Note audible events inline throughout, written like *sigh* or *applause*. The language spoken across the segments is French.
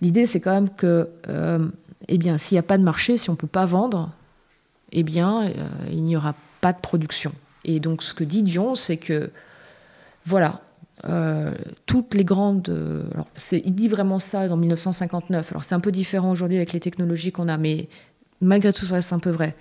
L'idée, c'est quand même que, eh bien, s'il n'y a pas de marché, si on ne peut pas vendre, eh bien, il n'y aura pas de production. Et donc, ce que dit Dion, c'est que, voilà, euh, toutes les grandes. Euh, alors il dit vraiment ça en 1959. Alors c'est un peu différent aujourd'hui avec les technologies qu'on a, mais malgré tout, ça reste un peu vrai.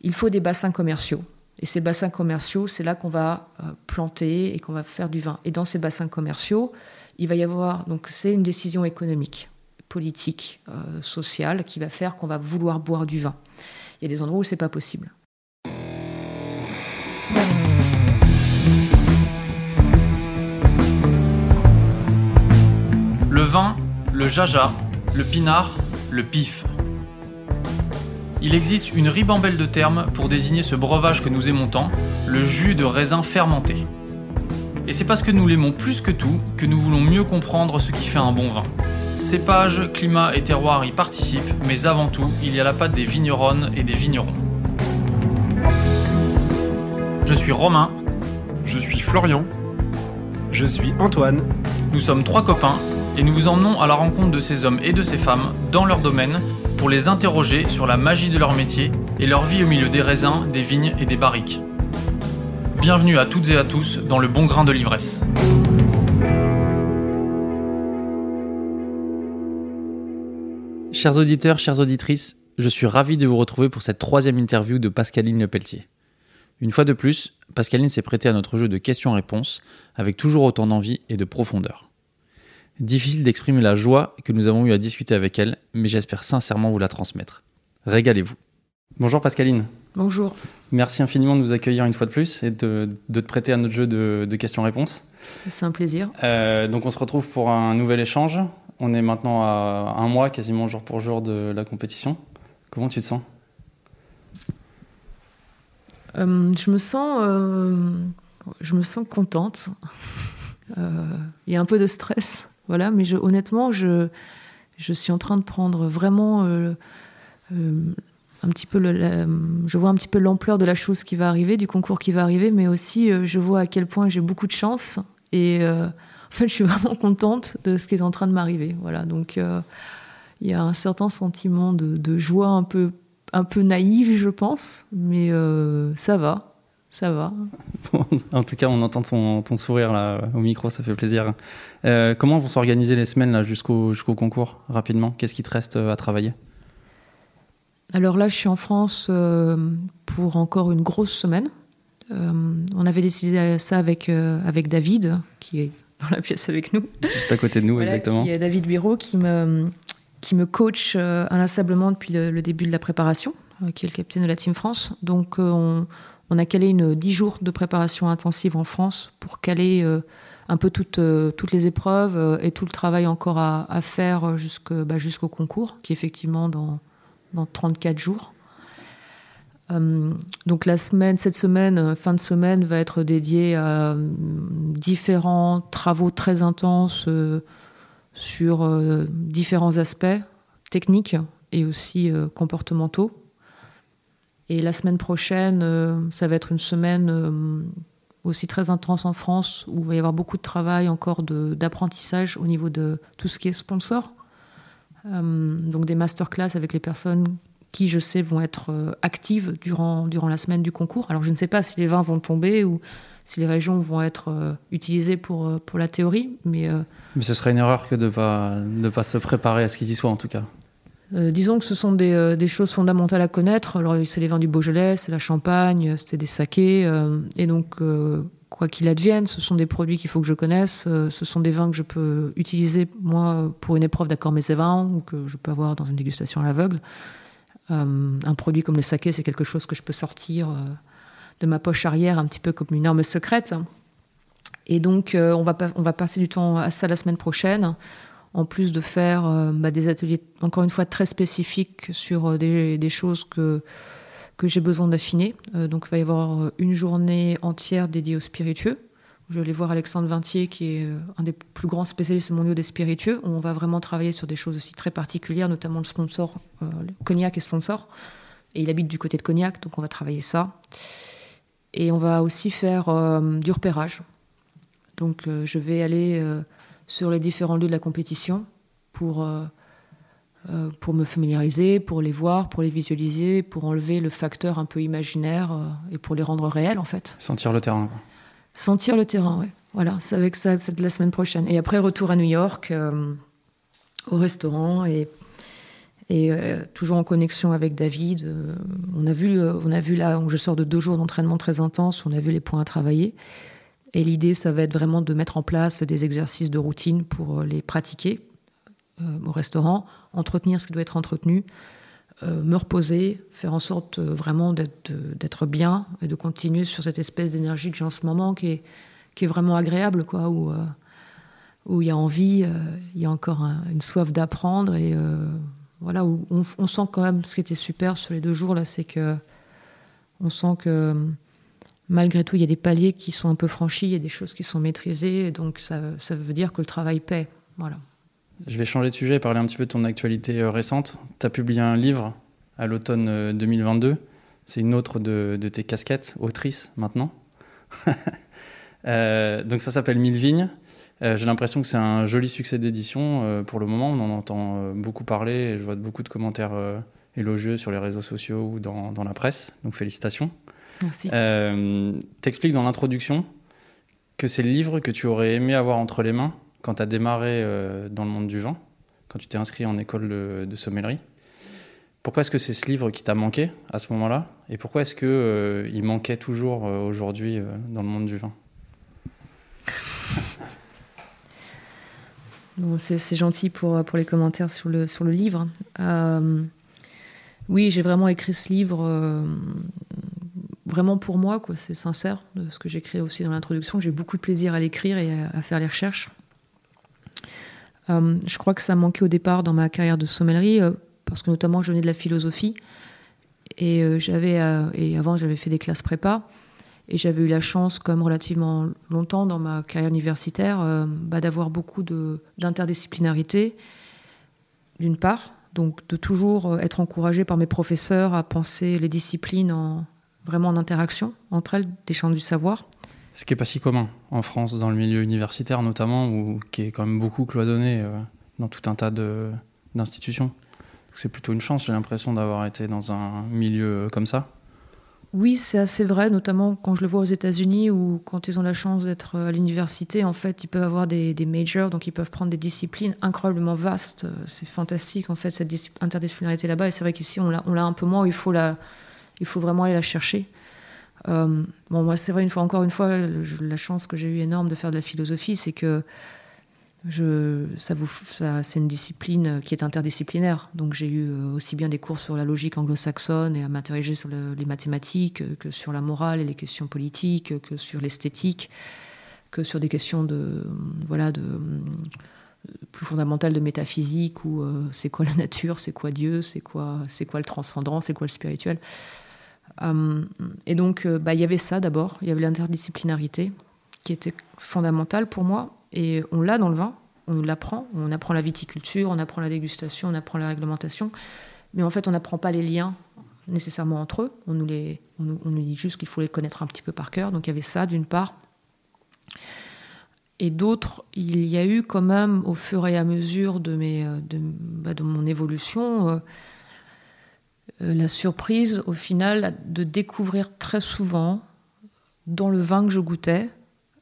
Il faut des bassins commerciaux. Et ces bassins commerciaux, c'est là qu'on va euh, planter et qu'on va faire du vin. Et dans ces bassins commerciaux, il va y avoir. Donc c'est une décision économique, politique, sociale qui va faire qu'on va vouloir boire du vin. Il y a des endroits où c'est pas possible. Le vin, le jaja, le pinard, le pif. Il existe une ribambelle de termes pour désigner ce breuvage que nous aimons tant, le jus de raisin fermenté. Et c'est parce que nous l'aimons plus que tout que nous voulons mieux comprendre ce qui fait un bon vin. Cépage, climat et terroir y participent, mais avant tout, il y a la patte des vigneronnes et des vignerons. Je suis Romain. Je suis Florian. Je suis Antoine. Nous sommes trois copains et nous vous emmenons à la rencontre de ces hommes et de ces femmes dans leur domaine pour les interroger sur la magie de leur métier et leur vie au milieu des raisins, des vignes et des barriques. Bienvenue à toutes et à tous dans le bon grain de l'ivresse. Chers auditeurs, chères auditrices, je suis ravi de vous retrouver pour cette troisième interview de Pascaline Lepelletier. Une fois de plus, Pascaline s'est prêtée à notre jeu de questions-réponses avec toujours autant d'envie et de profondeur. Difficile d'exprimer la joie que nous avons eu à discuter avec elle, mais j'espère sincèrement vous la transmettre. Régalez-vous. Bonjour Pascaline. Bonjour. Merci infiniment de nous accueillir une fois de plus et de, te prêter à notre jeu de, questions-réponses. C'est un plaisir. Euh, donc on se retrouve pour un nouvel échange. On est maintenant à un mois quasiment jour pour jour de la compétition. Comment tu te sens? Euh, Je me sens, euh, je me sens contente. *laughs* Il y a un peu de stress voilà, mais honnêtement, je, je suis en train de prendre vraiment euh, euh, un petit peu le, je vois un petit peu l'ampleur de la chose qui va arriver, du concours qui va arriver, mais aussi euh, je vois à quel point j'ai beaucoup de chance et en fait je suis *laughs* vraiment contente de ce qui est en train de m'arriver. Voilà, donc il y a un certain sentiment de, de, joie un peu un peu naïve, je pense, mais ça va. Ça va. en tout cas, on entend ton, sourire là au micro, ça fait plaisir. Euh, comment vont s'organiser les semaines là jusqu'au jusqu'au concours rapidement? Qu'est-ce qui te reste euh, à travailler? Alors là, je suis en France euh, pour encore une grosse semaine. on avait décidé ça avec avec David, qui est *laughs* dans la pièce avec nous. Juste à côté de nous, exactement. Qui est David Bureau, qui me qui me coach inlassablement depuis le, le, début de la préparation, qui est le capitaine de la Team France. Donc on on a calé une dix jours de préparation intensive en France pour caler euh, un peu toutes, euh, toutes les épreuves euh, et tout le travail encore à, faire bah, jusqu'au concours, qui est effectivement dans, dans 34 jours. Donc la semaine, cette semaine, fin de semaine, va être dédiée à différents travaux très intenses sur différents aspects techniques et aussi comportementaux. Et la semaine prochaine, euh, ça va être une semaine euh, aussi très intense en France, où il va y avoir beaucoup de travail encore d'apprentissage au niveau de tout ce qui est sponsor. Euh, donc des masterclass avec les personnes qui, je sais, vont être actives durant, durant la semaine du concours. Alors je ne sais pas si les vins vont tomber ou si les régions vont être utilisées pour, pour la théorie, mais... mais ce serait une erreur que de ne pas, de pas se préparer à ce qu'ils y soient en tout cas. Euh, disons que ce sont euh, des, choses fondamentales à connaître. Alors, c'est les vins du Beaujolais, c'est la Champagne, c'était des sakés. Euh, et donc, quoi qu'il advienne, ce sont des produits qu'il faut que je connaisse. ce sont des vins que je peux utiliser, moi, pour une épreuve d'accord vins ou que je peux avoir dans une dégustation à l'aveugle. Un produit comme le saké, c'est quelque chose que je peux sortir de ma poche arrière, un petit peu comme une arme secrète. Et donc, on, va, on va passer du temps à ça la semaine prochaine en plus de faire euh, bah, des ateliers, encore une fois, très spécifiques sur euh, des, choses que, que j'ai besoin d'affiner. Euh, donc il va y avoir une journée entière dédiée aux spiritueux. Je vais aller voir Alexandre Vintier, qui est un des plus grands spécialistes mondiaux des spiritueux, on va vraiment travailler sur des choses aussi très particulières, notamment le sponsor, le cognac et sponsor. Et il habite du côté de Cognac, donc on va travailler ça. Et on va aussi faire du repérage. Donc je vais aller sur les différents lieux de la compétition pour euh, euh, pour me familiariser, pour les voir, pour les visualiser, pour enlever le facteur un peu imaginaire euh, et pour les rendre réels en fait. Sentir le terrain. Quoi. Sentir le terrain, oui. Voilà, c'est avec ça, c'est la semaine prochaine. Et après, retour à New York, euh, au restaurant et, et toujours en connexion avec David. on a vu, on a vu là, je sors de deux jours d'entraînement très intense, on a vu les points à travailler. Et l'idée, ça va être vraiment de mettre en place des exercices de routine pour les pratiquer euh, au restaurant, entretenir ce qui doit être entretenu, euh, me reposer, faire en sorte euh, vraiment d'être bien et de continuer sur cette espèce d'énergie que j'ai en ce moment qui est, vraiment agréable, quoi, où, il y a envie, il y a encore une soif d'apprendre et voilà, où on, sent quand même ce qui était super sur les deux jours là, c'est que on sent que malgré tout, il y a des paliers qui sont un peu franchis, il y a des choses qui sont maîtrisées, et donc ça, ça veut dire que le travail paie. Voilà. Je vais changer de sujet et parler un petit peu de ton actualité euh, récente. Tu as publié un livre à l'automne 2022. Euh, C'est une autre de, tes casquettes, autrice maintenant. *laughs* Euh, donc ça s'appelle Mille vignes. J'ai l'impression que c'est un joli succès d'édition. pour le moment, on en entend beaucoup parler et je vois beaucoup de commentaires élogieux sur les réseaux sociaux ou dans, dans la presse. Donc félicitations. Merci. T'expliques dans l'introduction que c'est le livre que tu aurais aimé avoir entre les mains quand tu as démarré euh, dans le monde du vin, quand tu t'es inscrit en école de, sommellerie, pourquoi est-ce que c'est ce livre qui t'a manqué à ce moment-là Et pourquoi est-ce qu'il euh, manquait toujours euh, aujourd'hui dans le monde du vin? *laughs* C'est gentil pour, les commentaires sur le, livre. oui, j'ai vraiment écrit ce livre vraiment pour moi, c'est sincère ce que j'écris aussi dans l'introduction. J'ai beaucoup de plaisir à l'écrire et à, faire les recherches. Euh, je crois que ça manquait au départ dans ma carrière de sommellerie, euh, parce que notamment je venais de la philosophie. Et, euh, j'avais, et avant, j'avais fait des classes prépa. Et j'avais eu la chance, comme relativement longtemps dans ma carrière universitaire, bah, d'avoir beaucoup d'interdisciplinarité, d'une part. Donc de toujours être encouragé par mes professeurs à penser les disciplines en, vraiment en interaction entre elles, des champs du savoir. Ce qui n'est pas si commun en France, dans le milieu universitaire notamment, ou qui est quand même beaucoup cloisonné euh, dans tout un tas d'institutions. C'est plutôt une chance, j'ai l'impression d'avoir été dans un milieu comme ça. Oui, c'est assez vrai, notamment quand je le vois aux États-Unis ou quand ils ont la chance d'être à l'université. En fait, ils peuvent avoir des, majors, donc ils peuvent prendre des disciplines incroyablement vastes. C'est fantastique, en fait, cette interdisciplinarité là-bas. Et c'est vrai qu'ici, on l'a un peu moins, il faut, la, il faut vraiment aller la chercher. Euh, bon, moi, c'est vrai, une fois, encore une fois, la chance que j'ai eu énorme de faire de la philosophie, c'est que ça ça, c'est une discipline qui est interdisciplinaire. Donc, j'ai eu euh, aussi bien des cours sur la logique anglo-saxonne et à m'interroger sur les mathématiques, que sur la morale et les questions politiques, que sur l'esthétique, que sur des questions de, voilà, de plus fondamentales de métaphysique ou euh, c'est quoi la nature, c'est quoi Dieu, c'est quoi, c'est quoi le transcendant, c'est quoi le spirituel. Euh, et donc, euh, bah, il y avait ça d'abord, il y avait l'interdisciplinarité qui était fondamentale pour moi. Et on l'a dans le vin, on nous l'apprend. On apprend la viticulture, on apprend la dégustation, on apprend la réglementation. Mais en fait, on n'apprend pas les liens nécessairement entre eux. On nous, dit juste qu'il faut les connaître un petit peu par cœur. Donc il y avait ça d'une part. Et d'autres, il y a eu quand même, au fur et à mesure de, euh, bah, mon évolution, la surprise au final de découvrir très souvent dans le vin que je goûtais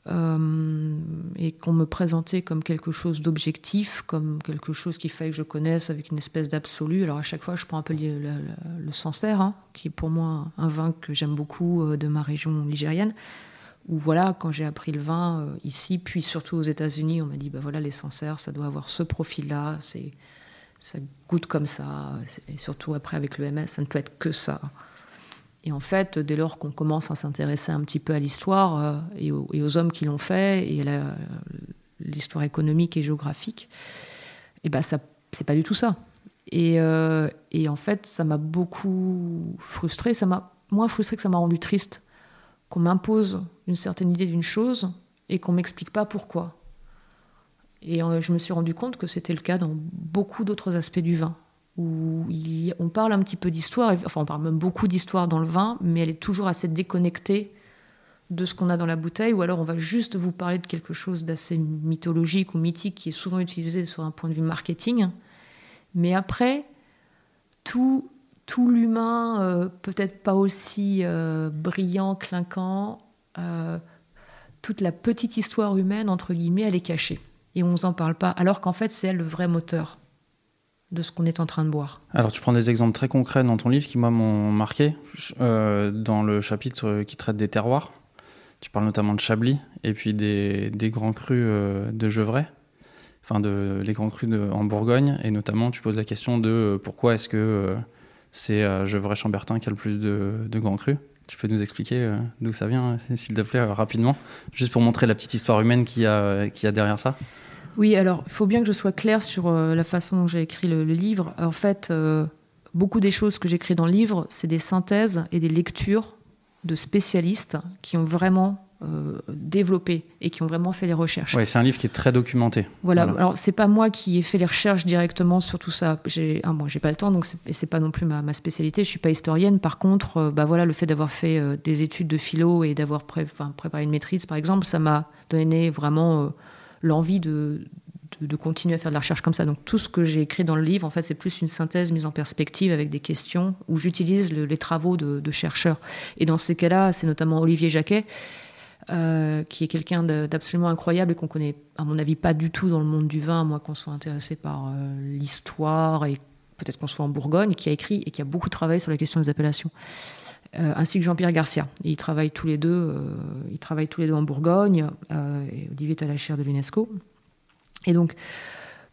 euh, et qu'on me présentait comme quelque chose d'objectif, comme quelque chose qu'il fallait que je connaisse avec une espèce d'absolu. Alors à chaque fois, je prends un peu le, Sancerre, hein, qui est pour moi un vin que j'aime beaucoup euh, de ma région nigérienne. Où voilà, quand j'ai appris le vin ici, puis surtout aux États-Unis, on m'a dit bah voilà les Sancerres, ça doit avoir ce profil-là, c'est ça goûte comme ça, et surtout après avec le MS, ça ne peut être que ça. Et en fait, dès lors qu'on commence à s'intéresser un petit peu à l'histoire euh, et, aux, hommes qui l'ont fait, et à l'histoire économique et géographique, et eh ben ça, c'est pas du tout ça. Et, euh, et en fait, ça m'a beaucoup frustré. Ça m'a moins frustré que ça m'a rendu triste qu'on m'impose une certaine idée d'une chose et qu'on m'explique pas pourquoi. Et euh, je me suis rendu compte que c'était le cas dans beaucoup d'autres aspects du vin, où on parle un petit peu d'histoire, enfin on parle même beaucoup d'histoire dans le vin, mais elle est toujours assez déconnectée de ce qu'on a dans la bouteille, ou alors on va juste vous parler de quelque chose d'assez mythologique ou mythique qui est souvent utilisé sur un point de vue marketing, Mais après, tout, tout l'humain, euh, peut-être pas aussi euh, brillant, clinquant, toute la petite histoire humaine, entre guillemets, elle est cachée. Et on nous en parle pas, alors qu'en fait, c'est elle le vrai moteur de ce qu'on est en train de boire. Alors tu prends des exemples très concrets dans ton livre qui moi m'ont marqué. dans le chapitre qui traite des terroirs, tu parles notamment de Chablis et puis des, grands crus de Gevrey enfin de les grands crus en Bourgogne, et notamment tu poses la question de euh, pourquoi est-ce que euh, c'est euh, Gevrey-Chambertin qui a le plus de, grands crus. Tu peux nous expliquer d'où ça vient, s'il te plaît, rapidement, juste pour montrer la petite histoire humaine qu'il y a derrière ça. Oui, alors il faut bien que je sois claire sur la façon dont j'ai écrit le, livre. En fait, beaucoup des choses que j'écris dans le livre, c'est des synthèses et des lectures de spécialistes qui ont vraiment euh, développés et qui ont vraiment fait les recherches. Ouais, c'est un livre qui est très documenté. Voilà. Alors c'est pas moi qui ai fait les recherches directement sur tout ça. J'ai, ah, moi j'ai pas le temps, donc c'est, pas non plus ma, spécialité. Je suis pas historienne. Par contre, euh, bah voilà, le fait d'avoir fait euh, des études de philo et d'avoir préparé une maîtrise, par exemple, ça m'a donné vraiment l'envie de, de, continuer à faire de la recherche comme ça. Donc tout ce que j'ai écrit dans le livre, en fait, c'est plus une synthèse mise en perspective avec des questions où j'utilise les travaux de, chercheurs. Et dans ces cas-là, c'est notamment Olivier Jacquet euh, qui est quelqu'un d'absolument incroyable et qu'on connaît, à mon avis, pas du tout dans le monde du vin, moi qu'on soit intéressé par euh, l'histoire et peut-être qu'on soit en Bourgogne, qui a écrit et qui a beaucoup travaillé sur la question des appellations. Euh, ainsi que Jean-Pierre Garcia. ils travaillent tous les deux, ils travaillent tous les deux en Bourgogne. et Olivier est à la chaire de l'UNESCO. Et donc,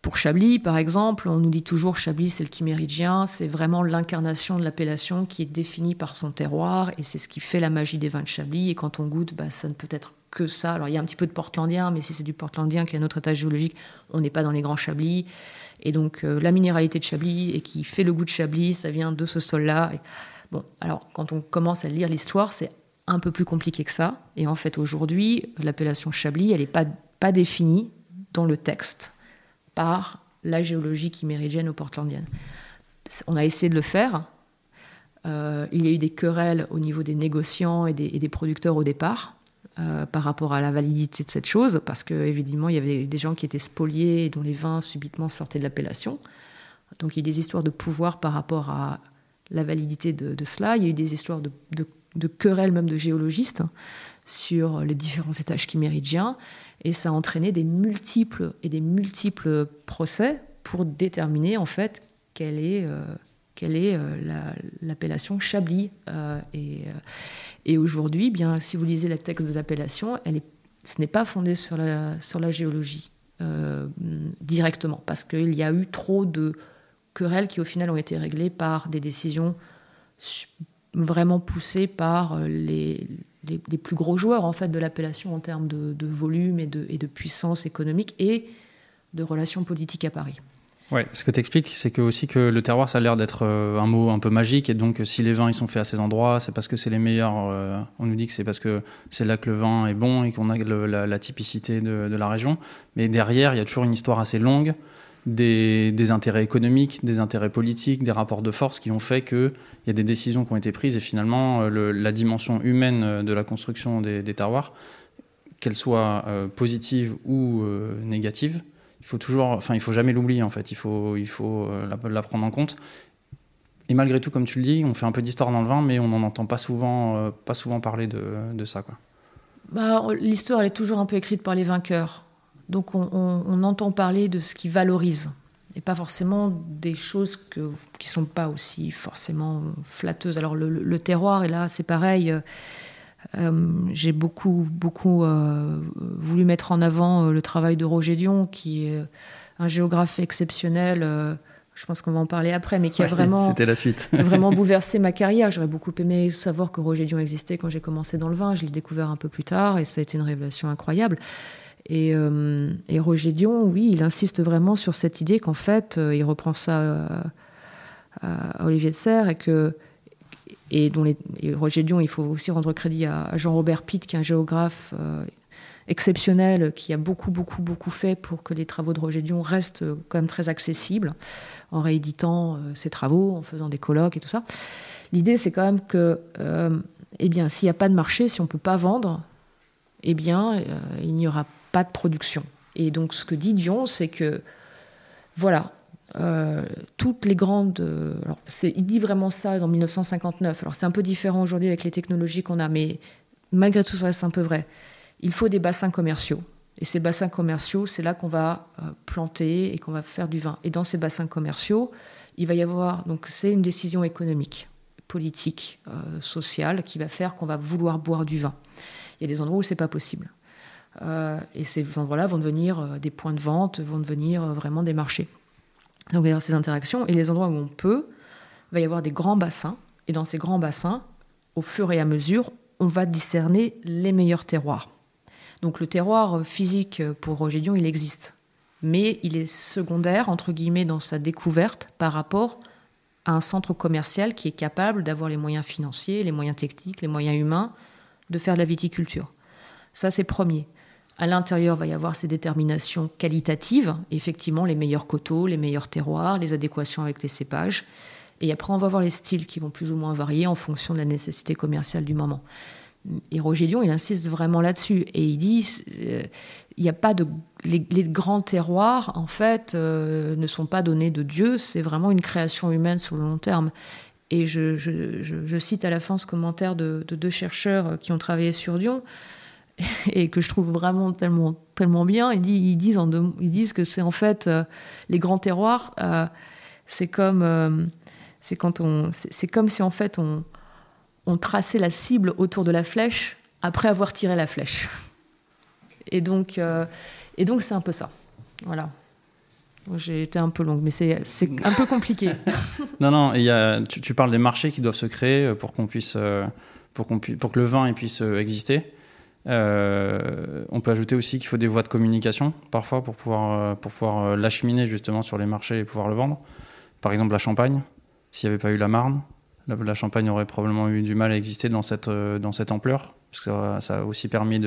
pour Chablis, par exemple, on nous dit toujours Chablis, c'est le chiméridien, c'est vraiment l'incarnation de l'appellation qui est définie par son terroir, et c'est ce qui fait la magie des vins de Chablis. Et quand on goûte, bah, ça ne peut être que ça. Alors il y a un petit peu de portlandien, mais si c'est du portlandien qui un autre état géologique, on n'est pas dans les grands Chablis. Et donc euh, la minéralité de Chablis et qui fait le goût de Chablis, ça vient de ce sol-là. Alors quand on commence à lire l'histoire, c'est un peu plus compliqué que ça. Et en fait, aujourd'hui, l'appellation Chablis, elle n'est pas, définie dans le texte par la géologie chiméridienne ou portlandienne. On a essayé de le faire. Euh, il y a eu des querelles au niveau des négociants et des, producteurs au départ euh, par rapport à la validité de cette chose, parce qu'évidemment, il y avait des gens qui étaient spoliés et dont les vins subitement sortaient de l'appellation. Donc il y a des histoires de pouvoir par rapport à la validité de, cela. Il y a eu des histoires de, querelles même de géologistes sur les différents étages chiméridiens. Et ça a entraîné des multiples et des multiples procès pour déterminer en fait quelle est, euh, quelle est euh, l'appellation Chablis. Euh, et, et aujourd'hui, bien, si vous lisez le texte de l'appellation, elle est, ce n'est pas fondé sur la, sur la géologie directement, parce qu'il y a eu trop de querelles qui au final ont été réglées par des décisions vraiment poussées par les, les, plus gros joueurs en fait de l'appellation en termes de, volume et de, et de, puissance économique et de relations politiques à Paris. Ouais, ce que tu expliques, c'est que aussi que le terroir, ça a l'air d'être euh, un mot un peu magique, et donc si les vins ils sont faits à ces endroits, c'est parce que c'est les meilleurs. Euh, on nous dit que c'est parce que c'est là que le vin est bon et qu'on a la, typicité de, la région. Mais derrière, il y a toujours une histoire assez longue des, intérêts économiques, des intérêts politiques, des rapports de force qui ont fait qu'il y a des décisions qui ont été prises et finalement euh, la dimension humaine euh, de la construction des, terroirs, qu'elle soit euh, positive ou négative, il faut toujours, enfin il faut jamais l'oublier en fait, il faut, il faut la, prendre en compte. Et malgré tout, comme tu le dis, on fait un peu d'histoire dans le vin, mais on n'en entend pas souvent, pas souvent parler de, ça. Quoi. Bah, L'histoire, elle est toujours un peu écrite par les vainqueurs. Donc on, entend parler de ce qui valorise et pas forcément des choses qui ne sont pas aussi forcément flatteuses. Alors le, terroir, et là c'est pareil, euh, euh, j'ai beaucoup, beaucoup euh, voulu mettre en avant le travail de Roger Dion, qui est un géographe exceptionnel. je pense qu'on va en parler après, mais qui a vraiment, *laughs* c'était la suite. *laughs* vraiment *laughs* bouleversé ma carrière. J'aurais beaucoup aimé savoir que Roger Dion existait quand j'ai commencé dans le vin. Je l'ai découvert un peu plus tard et ça a été une révélation incroyable. Euh, et, Roger Dion, oui, il insiste vraiment sur cette idée qu'en fait, euh, il reprend ça euh, à, Olivier de Serres et que et dont les, Roger Dion, il faut aussi rendre crédit à, Jean-Robert Pitt, qui est un géographe exceptionnel, qui a beaucoup, beaucoup, beaucoup fait pour que les travaux de Roger Dion restent quand même très accessibles, en rééditant ses travaux, en faisant des colloques et tout ça. L'idée, c'est quand même que, eh bien, s'il n'y a pas de marché, si on ne peut pas vendre, eh bien, il n'y aura pas de production. Et donc ce que dit Dion, c'est que, voilà, toutes les grandes. alors il dit vraiment ça dans 1959. Alors c'est un peu différent aujourd'hui avec les technologies qu'on a, mais malgré tout, ça reste un peu vrai. Il faut des bassins commerciaux. Et ces bassins commerciaux, c'est là qu'on va planter et qu'on va faire du vin. Et dans ces bassins commerciaux, il va y avoir. Donc c'est une décision économique politique, euh, sociale, qui va faire qu'on va vouloir boire du vin. Il y a des endroits où c'est pas possible. Euh, et ces endroits-là vont devenir euh, des points de vente, vont devenir vraiment des marchés. Donc il va y avoir ces interactions. Et les endroits où on peut, il va y avoir des grands bassins. Et dans ces grands bassins, au fur et à mesure, on va discerner les meilleurs terroirs. Donc le terroir physique pour Roger Dion, il existe. Mais il est secondaire, entre guillemets, dans sa découverte par rapport un centre commercial qui est capable d'avoir les moyens financiers, les moyens techniques, les moyens humains de faire de la viticulture. Ça, c'est premier. À l'intérieur, va y avoir ces déterminations qualitatives, effectivement, les meilleurs coteaux, les meilleurs terroirs, les adéquations avec les cépages. Et après, on va voir les styles qui vont plus ou moins varier en fonction de la nécessité commerciale du moment. Et Roger Dion, il insiste vraiment là-dessus. Et il dit, euh, il n'y a pas de les, grands terroirs en fait euh, ne sont pas donnés de Dieu, c'est vraiment une création humaine sur le long terme. Et je, je, cite à la fin ce commentaire de, deux chercheurs qui ont travaillé sur Dion *laughs* et que je trouve vraiment tellement tellement bien. Ils, disent, disent que c'est en fait euh, les grands terroirs, euh, c'est comme c'est quand on c'est comme si en fait on on traçait la cible autour de la flèche après avoir tiré la flèche. Et donc, euh, et donc c'est un peu ça. Voilà. J'ai été un peu longue, mais c'est un peu compliqué. *laughs* non, non, y tu, parles des marchés qui doivent se créer euh, pour qu'on puisse, euh, pour, qu'on pour que le vin puisse exister. On peut ajouter aussi qu'il faut des voies de communication parfois pour pouvoir, pour pouvoir l'acheminer justement sur les marchés et pouvoir le vendre. Par exemple, la Champagne, s'il n'y avait pas eu la Marne, la, Champagne aurait probablement eu du mal à exister dans cette, dans cette ampleur parce que ça, a aussi permis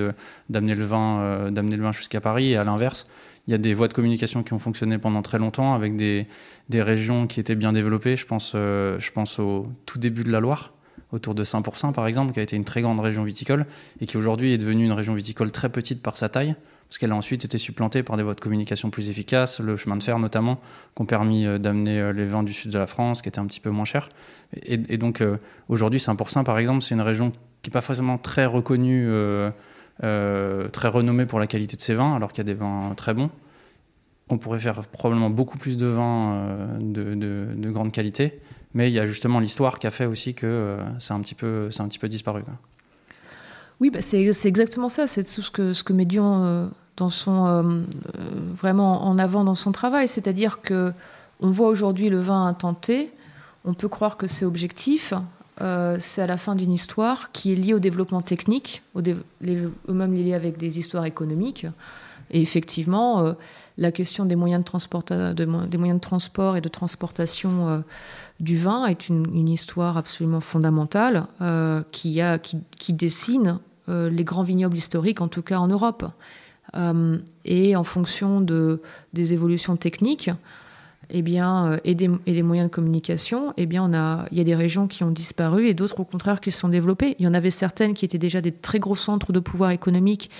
d'amener le vin, euh, d'amener le vin jusqu'à Paris. Et à l'inverse, il y a des voies de communication qui ont fonctionné pendant très longtemps avec des, des régions qui étaient bien développées. Je pense, euh, je pense au tout début de la Loire, autour de Saint-Pourçain par exemple, qui a été une très grande région viticole et qui aujourd'hui est devenue une région viticole très petite par sa taille, parce qu'elle a ensuite été supplantée par des voies de communication plus efficaces, le chemin de fer notamment, qui ont permis euh, d'amener les vins du sud de la France, qui étaient un petit peu moins chers. Et, donc aujourd'hui, Saint-Pourçain par exemple, c'est une région qui n'est pas forcément très reconnu, euh, euh, très renommé pour la qualité de ses vins, alors qu'il y a des vins très bons. On pourrait faire probablement beaucoup plus de vins euh, de, grande qualité, mais il y a justement l'histoire qui a fait aussi que c'est un, petit peu, un petit peu disparu. Oui, bah c'est exactement ça. C'est tout ce que, ce que Médion dans son, vraiment en avant dans son travail. C'est-à-dire que on voit aujourd'hui le vin intenté, on peut croire que c'est objectif, euh, c'est à la fin d'une histoire qui est liée au développement technique, au même liée avec des histoires économiques. Et effectivement, euh, la question des moyens de, des moyens de transport et de transportation euh, du vin est une, histoire absolument fondamentale qui, a, qui, dessine les grands vignobles historiques, en tout cas en Europe. et en fonction de, des évolutions techniques, eh euh, et, des, moyens de communication, eh il y a des régions qui ont disparu et d'autres, au contraire, qui se sont développées. Il y en avait certaines qui étaient déjà des très gros centres de pouvoir économique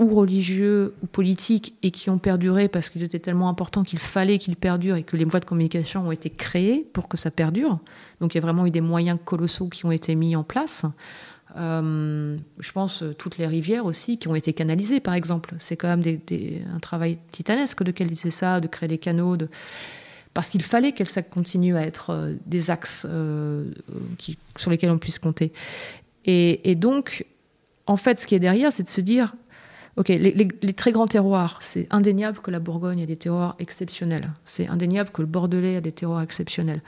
ou religieux ou politiques et qui ont perduré parce qu'ils étaient tellement importants qu'il fallait qu'ils perdurent et que les voies de communication ont été créées pour que ça perdure. Donc il y a vraiment eu des moyens colossaux qui ont été mis en place. Euh, je pense euh, toutes les rivières aussi qui ont été canalisées, par exemple. C'est quand même un travail titanesque de canaliser ça, de créer des canaux, parce qu'il fallait que ça continue à être euh, des axes sur lesquels on puisse compter. Et, donc, en fait, ce qui est derrière, c'est de se dire, ok, les, les très grands terroirs, c'est indéniable que la Bourgogne a des terroirs exceptionnels. C'est indéniable que le Bordelais a des terroirs exceptionnels.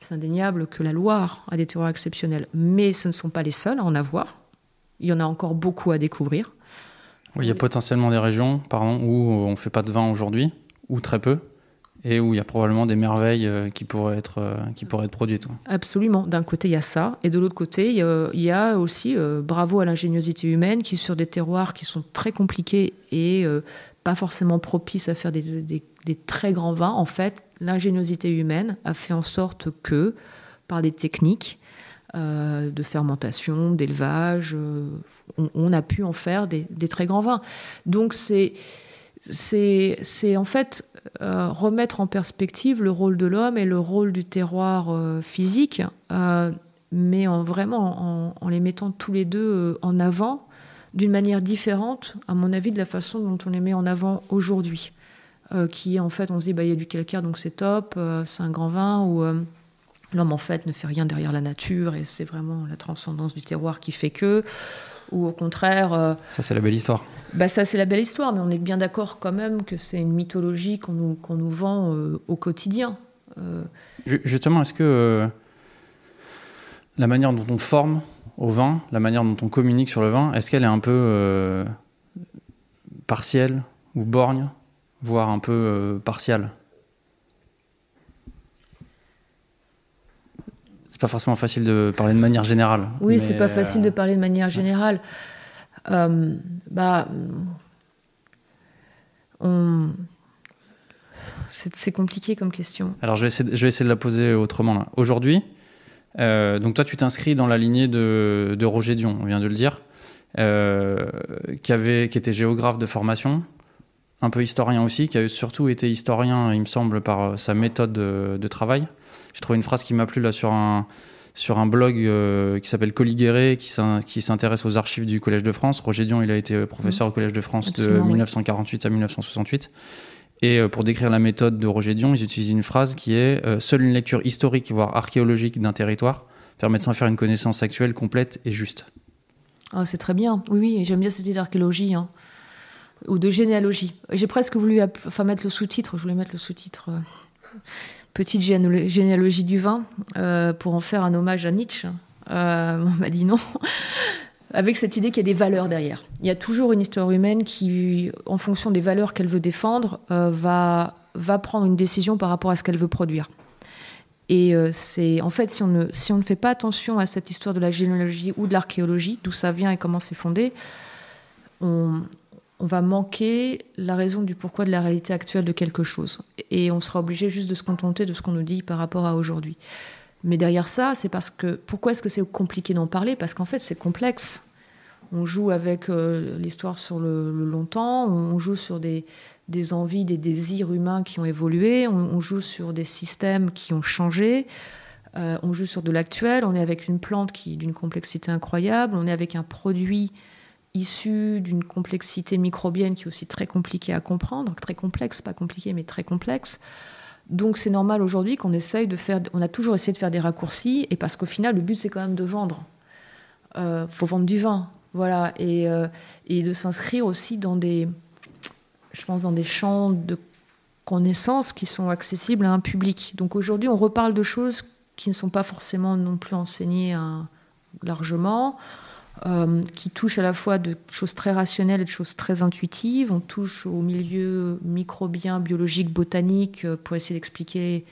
C'est indéniable que la Loire a des terroirs exceptionnels, mais ce ne sont pas les seuls à en avoir. Il y en a encore beaucoup à découvrir. il y a potentiellement des régions pardon, où on ne fait pas de vin aujourd'hui, ou très peu, et où il y a probablement des merveilles euh, qui pourraient être, euh, qui pourraient être produites. Absolument. D'un côté, il y a ça, et de l'autre côté, il y a, aussi euh, bravo à l'ingéniosité humaine qui, sur des terroirs qui sont très compliqués et pas forcément propices à faire des, très grands vins, en fait, l'ingéniosité humaine a fait en sorte que, par des techniques de fermentation, d'élevage, on, a pu en faire des, très grands vins. Donc c'est c'est en fait euh, remettre en perspective le rôle de l'homme et le rôle du terroir euh, physique, euh, mais en vraiment en, les mettant tous les deux en avant d'une manière différente, à mon avis, de la façon dont on les met en avant aujourd'hui. qui en fait, on se dit, bah, il y a du calcaire, donc c'est top, c'est un grand vin, ou l'homme en fait ne fait rien derrière la nature, et c'est vraiment la transcendance du terroir qui fait que ou au contraire. Euh, ça, c'est la belle histoire. Bah, ça, c'est la belle histoire, mais on est bien d'accord quand même que c'est une mythologie qu'on nous, qu'on nous vend euh, au quotidien. Euh, justement, est-ce que la manière dont on forme au vin, la manière dont on communique sur le vin, est-ce qu'elle est un peu partielle ou borgne, voire un peu partiale? Pas forcément facile de parler de manière générale. Oui, c'est pas facile de parler de manière générale. Euh, bah, on... c'est compliqué comme question. Alors, je vais essayer, je vais essayer de la poser autrement. Aujourd'hui, euh, donc toi, tu t'inscris dans la lignée de, de, Roger Dion, on vient de le dire, euh, qui, avait, qui était géographe de formation, un peu historien aussi, qui a surtout été historien, il me semble, par sa méthode de, de travail. J'ai trouvé une phrase qui m'a plu là sur un, sur un blog euh, qui s'appelle Coliguéré, qui s'intéresse aux archives du Collège de France. Roger Dion, il a été professeur au Collège de France de 1948 à 1968. Et euh, pour décrire la méthode de Roger Dion, ils utilisent une phrase qui est euh, Seule une lecture historique, voire archéologique d'un territoire permet de s'en faire une connaissance actuelle, complète et juste. Ah, c'est très bien. Oui, oui, j'aime bien cette idée d'archéologie. Hein. Ou de généalogie. J'ai presque voulu enfin, mettre le sous-titre. Je voulais mettre le sous-titre petite généalogie du vin euh, pour en faire un hommage à Nietzsche. Euh, *laughs* on m'a dit non. Avec cette idée qu'il y a des valeurs derrière. Il y a toujours une histoire humaine qui, en fonction des valeurs qu'elle veut défendre, euh, va, va prendre une décision par rapport à ce qu'elle veut produire. Et c'est en fait, si on, ne, si on ne fait pas attention à cette histoire de la généalogie ou de l'archéologie, d'où ça vient et comment c'est fondé, on, on va manquer la raison du pourquoi de la réalité actuelle de quelque chose. Et on sera obligé juste de se contenter de ce qu'on nous dit par rapport à aujourd'hui. Mais derrière ça, c'est parce que. Pourquoi est-ce que c'est compliqué d'en parler? Parce qu'en fait, c'est complexe. On joue avec euh, l'histoire sur le, longtemps, on joue sur des, envies, des désirs humains qui ont évolué, on, joue sur des systèmes qui ont changé, euh, on joue sur de l'actuel, on est avec une plante qui est d'une complexité incroyable, on est avec un produit issu d'une complexité microbienne qui est aussi très compliquée à comprendre, très complexe, pas compliqué, mais très complexe. Donc c'est normal aujourd'hui qu'on essaye de faire, on a toujours essayé de faire des raccourcis, et parce qu'au final, le but c'est quand même de vendre. Il euh, faut vendre du vin, voilà, et, euh, et de s'inscrire aussi dans des, je pense, dans des champs de connaissances qui sont accessibles à un public. Donc aujourd'hui, on reparle de choses qui ne sont pas forcément non plus enseignées hein, largement. Euh, qui touche à la fois de choses très rationnelles et de choses très intuitives. On touche au milieu microbien, biologique, botanique, euh, pour essayer d'expliquer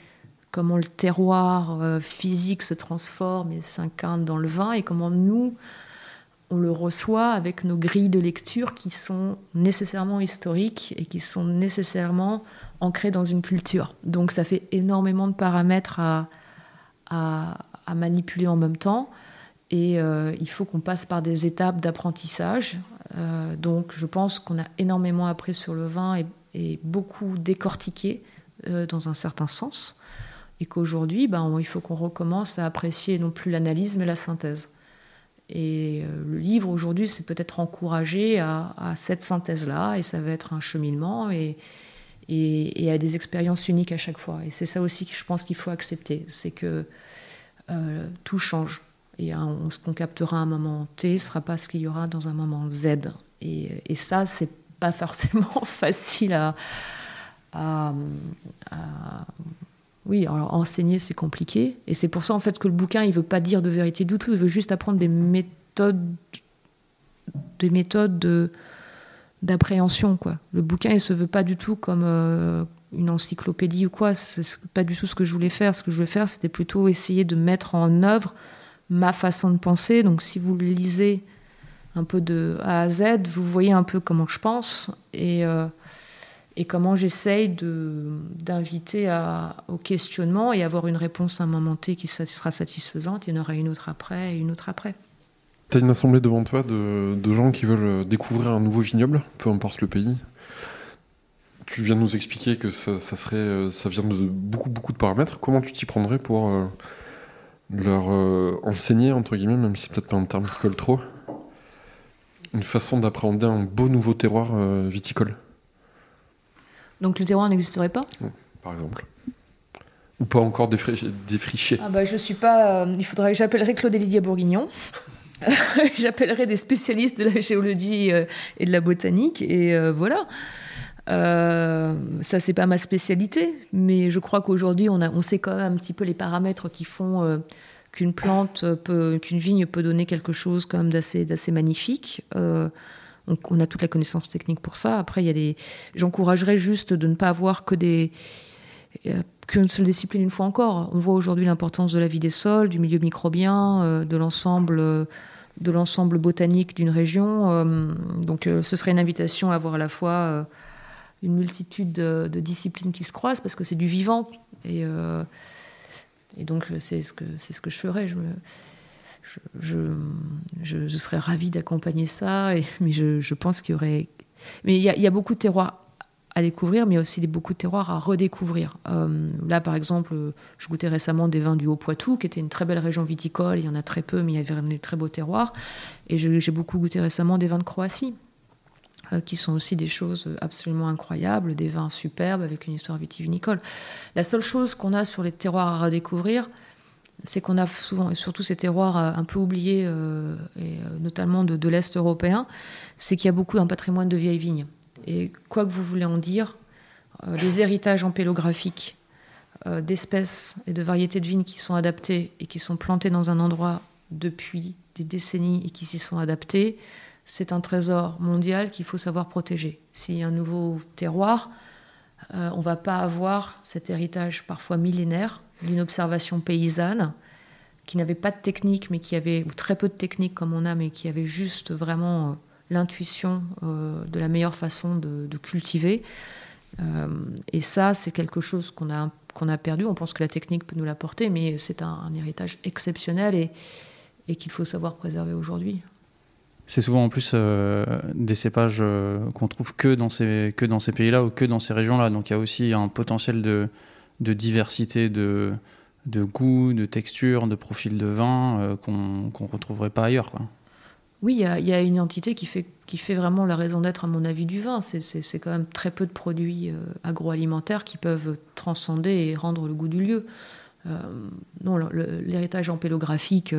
comment le terroir euh, physique se transforme et s'incarne dans le vin et comment nous, on le reçoit avec nos grilles de lecture qui sont nécessairement historiques et qui sont nécessairement ancrées dans une culture. Donc ça fait énormément de paramètres à, à manipuler en même temps. Et euh, il faut qu'on passe par des étapes d'apprentissage. Euh, donc je pense qu'on a énormément appris sur le vin et, beaucoup décortiqué euh, dans un certain sens. Et qu'aujourd'hui, ben, il faut qu'on recommence à apprécier non plus l'analyse, mais la synthèse. Et le livre aujourd'hui, c'est peut-être encourager à, cette synthèse-là, et ça va être un cheminement et, à des expériences uniques à chaque fois. Et c'est ça aussi que je pense qu'il faut accepter, c'est que tout change. Et on, ce qu'on captera à un moment T ne sera pas ce qu'il y aura dans un moment Z. Et, et ça, c'est pas *laughs* forcément facile à, oui, alors enseigner, c'est compliqué. Et c'est pour ça, en fait, que le bouquin, il veut pas dire de vérité du tout. Il veut juste apprendre des méthodes, des méthodes de, d'appréhension, quoi. Le bouquin, il se veut pas du tout comme euh, une encyclopédie ou quoi. C'est pas du tout ce que je voulais faire. Ce que je voulais faire, c'était plutôt essayer de mettre en œuvre ma façon de penser. Donc si vous le lisez un peu de A à Z, vous voyez un peu comment je pense et, euh, comment j'essaye d'inviter au questionnement et avoir une réponse à un moment T qui sera satisfaisante. Il y en aura une autre après et une autre après. Tu as une assemblée devant toi de, de, gens qui veulent découvrir un nouveau vignoble, peu importe le pays. tu viens de nous expliquer que ça, serait, euh, ça vient de beaucoup, beaucoup de paramètres. Comment tu t'y prendrais pour euh, leur euh, enseigner, entre guillemets, même si c'est peut-être pas un terme qui colle trop, une façon d'appréhender un beau nouveau terroir viticole Donc le terroir n'existerait pas? Par exemple. Ou pas encore défriché ah bah, Je suis pas. il faudrait que j'appellerais Claude Lydia Bourguignon. *laughs* J'appellerai des spécialistes de la géologie et de la botanique, et voilà. Euh, ça, c'est pas ma spécialité, mais je crois qu'aujourd'hui, on, sait quand même un petit peu les paramètres qui font euh, qu'une plante, qu'une vigne peut donner quelque chose quand même d'assez, d'assez magnifique. Euh, on a toute la connaissance technique pour ça. Après, il y a des. J'encouragerais juste de ne pas avoir que des qu'une seule discipline une fois encore. On voit aujourd'hui l'importance de la vie des sols, du milieu microbien, de l'ensemble de l'ensemble botanique d'une région. donc, ce serait une invitation à voir à la fois une multitude de, disciplines qui se croisent parce que c'est du vivant. Et, euh, et donc, c'est ce, que, ce que je ferais. Je, je, je, serais ravie d'accompagner ça, mais je, pense qu'il y aurait. Mais il y, a, beaucoup de terroirs à découvrir, mais aussi beaucoup de terroirs à redécouvrir. Euh, là, par exemple, je goûtais récemment des vins du Haut-Poitou, qui était une très belle région viticole. Il y en a très peu, mais il y avait un très beau terroir. Et j'ai beaucoup goûté récemment des vins de Croatie. Euh, qui sont aussi des choses absolument incroyables, des vins superbes avec une histoire vitivinicole. La seule chose qu'on a sur les terroirs à redécouvrir, c'est qu'on a souvent, et surtout ces terroirs euh, un peu oubliés, euh, notamment de, l'Est européen, c'est qu'il y a beaucoup d'un patrimoine de vieilles vignes. Et quoi que vous voulez en dire, les héritages empélographiques d'espèces et de variétés de vignes qui sont adaptées et qui sont plantées dans un endroit depuis des décennies et qui s'y sont adaptées, c'est un trésor mondial qu'il faut savoir protéger. S'il y a un nouveau terroir, euh, on ne va pas avoir cet héritage parfois millénaire d'une observation paysanne qui n'avait pas de technique, mais qui avait, ou très peu de technique comme on a, mais qui avait juste vraiment euh, l'intuition euh, de la meilleure façon de, cultiver. et ça, c'est quelque chose qu'on a, qu'on a perdu. On pense que la technique peut nous l'apporter, mais c'est un, héritage exceptionnel et qu'il faut savoir préserver aujourd'hui. C'est souvent en plus euh, des cépages euh, qu'on trouve que dans ces, que dans ces pays-là ou que dans ces régions-là. Donc il y a aussi un potentiel de, de diversité de, de goût, de texture, de profil de vin euh, qu'on ne retrouverait pas ailleurs. Oui, il y, a une entité qui fait, qui fait vraiment la raison d'être, à mon avis, du vin. C'est quand même très peu de produits agroalimentaires qui peuvent transcender et rendre le goût du lieu. non, l'héritage empélographique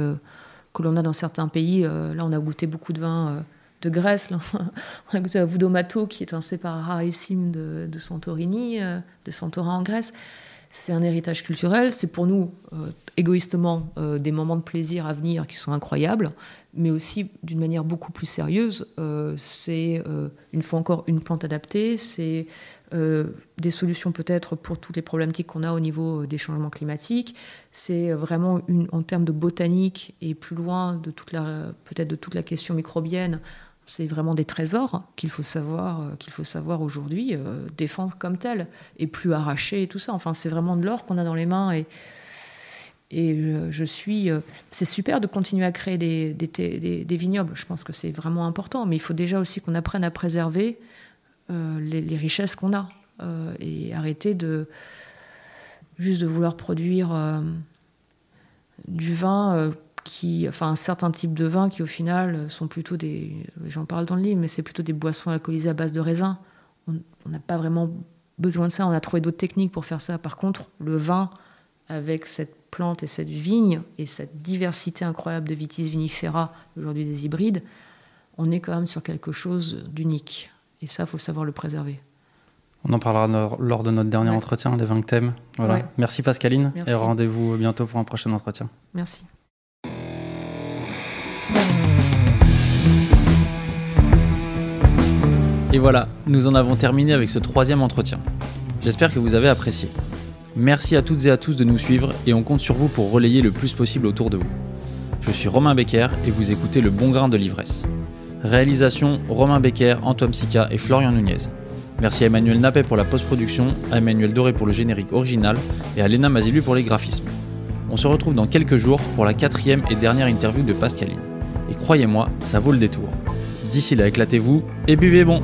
que l'on a dans certains pays. Euh, là, on a goûté beaucoup de vins euh, de Grèce. *laughs* on a goûté à Voudomato, qui est un cépage rarissime de, de Santorini, euh, de Santorin en Grèce. C'est un héritage culturel. C'est pour nous, égoïstement, des moments de plaisir à venir qui sont incroyables, mais aussi d'une manière beaucoup plus sérieuse. c'est une fois encore une plante adaptée. C'est euh, des solutions peut-être pour toutes les problématiques qu'on a au niveau euh, des changements climatiques. C'est euh, vraiment en termes de botanique et plus loin peut-être de toute la question microbienne. C'est vraiment des trésors qu'il faut savoir qu'il faut savoir aujourd'hui défendre comme tel et plus arracher et tout ça. Enfin, c'est vraiment de l'or qu'on a dans les mains et et je suis. c'est super de continuer à créer des, vignobles. Je pense que c'est vraiment important, mais il faut déjà aussi qu'on apprenne à préserver euh, les, richesses qu'on a euh, et arrêter de juste de vouloir produire euh, du vin qui, enfin un certain type de vin qui au final sont plutôt des, j'en parle dans le livre, mais c'est plutôt des boissons alcoolisées à base de raisin. On n'a pas vraiment besoin de ça, on a trouvé d'autres techniques pour faire ça. Par contre, le vin avec cette plante et cette vigne et cette diversité incroyable de vitis vinifera, aujourd'hui des hybrides, on est quand même sur quelque chose d'unique. Et ça, il faut savoir le préserver. On en parlera lors de notre dernier entretien, les 20 thèmes. Voilà. Merci Pascaline et rendez-vous bientôt pour un prochain entretien. Merci. Et voilà, nous en avons terminé avec ce troisième entretien. J'espère que vous avez apprécié. Merci à toutes et à tous de nous suivre et on compte sur vous pour relayer le plus possible autour de vous. Je suis Romain Becker et vous écoutez Le Bon Grain de l'Ivresse. Réalisation Romain Becker, Antoine Sica et Florian Nunez. Merci à Emmanuel Nappet pour la post-production, à Emmanuel Doré pour le générique original et à Léna Mazilu pour les graphismes. On se retrouve dans quelques jours pour la quatrième et dernière interview de Pascaline. Et croyez-moi, ça vaut le détour. D'ici là, éclatez-vous et buvez bon